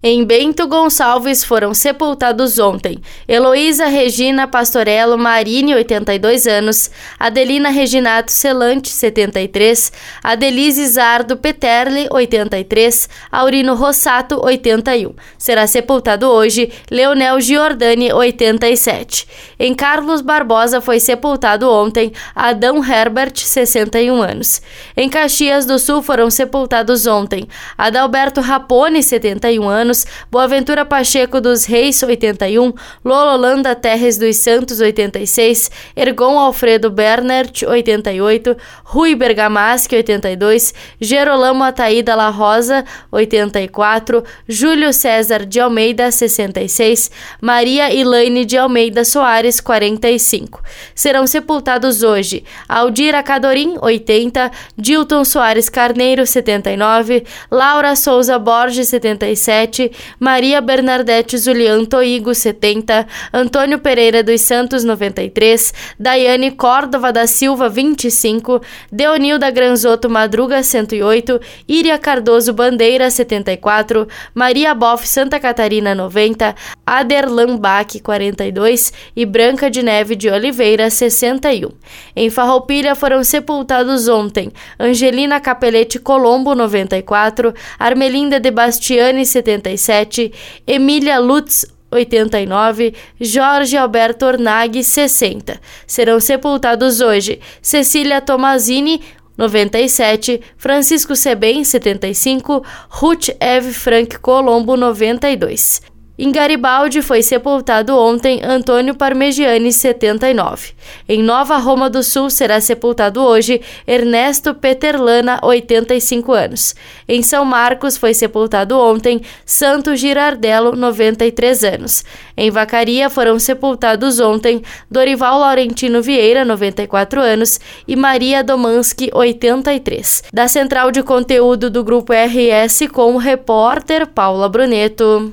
Em Bento Gonçalves foram sepultados ontem Heloísa Regina Pastorello Marini, 82 anos, Adelina Reginato Celante, 73, Adelise Zardo Peterli, 83, Aurino Rossato, 81. Será sepultado hoje Leonel Giordani, 87. Em Carlos Barbosa foi sepultado ontem Adão Herbert, 61 anos. Em Caxias do Sul foram sepultados ontem Adalberto Rapone, 71 anos, anos, Boaventura Pacheco dos Reis, 81, Lololanda Terres dos Santos, 86, Ergon Alfredo Bernert, 88, Rui Bergamaschi, 82, Gerolamo Ataída La Rosa, 84, Júlio César de Almeida, 66, Maria Elaine de Almeida Soares, 45. Serão sepultados hoje Aldira Cadorim, 80, Dilton Soares Carneiro, 79, Laura Souza Borges, 77, Maria Bernadette Zulian Toigo, 70, Antônio Pereira dos Santos, 93, Daiane Córdova da Silva, 25, Deonilda Granzotto Madruga, 108, Iria Cardoso Bandeira, 74, Maria Boff Santa Catarina, 90, Aderlan Bach, 42 e Branca de Neve de Oliveira, 61. Em Farroupilha foram sepultados ontem Angelina Capelete Colombo, 94, Armelinda de Bastiani, 75, 87, Emília Lutz, 89, Jorge Alberto Ornag, 60. Serão sepultados hoje Cecília Tomazini, 97, Francisco Sebem, 75, Ruth Eve Frank Colombo, 92. Em Garibaldi foi sepultado ontem Antônio Parmegiani, 79. Em Nova Roma do Sul será sepultado hoje Ernesto Peterlana, 85 anos. Em São Marcos foi sepultado ontem Santo Girardello, 93 anos. Em Vacaria foram sepultados ontem Dorival Laurentino Vieira, 94 anos, e Maria Domanski, 83. Da central de conteúdo do Grupo RS com o repórter Paula Bruneto.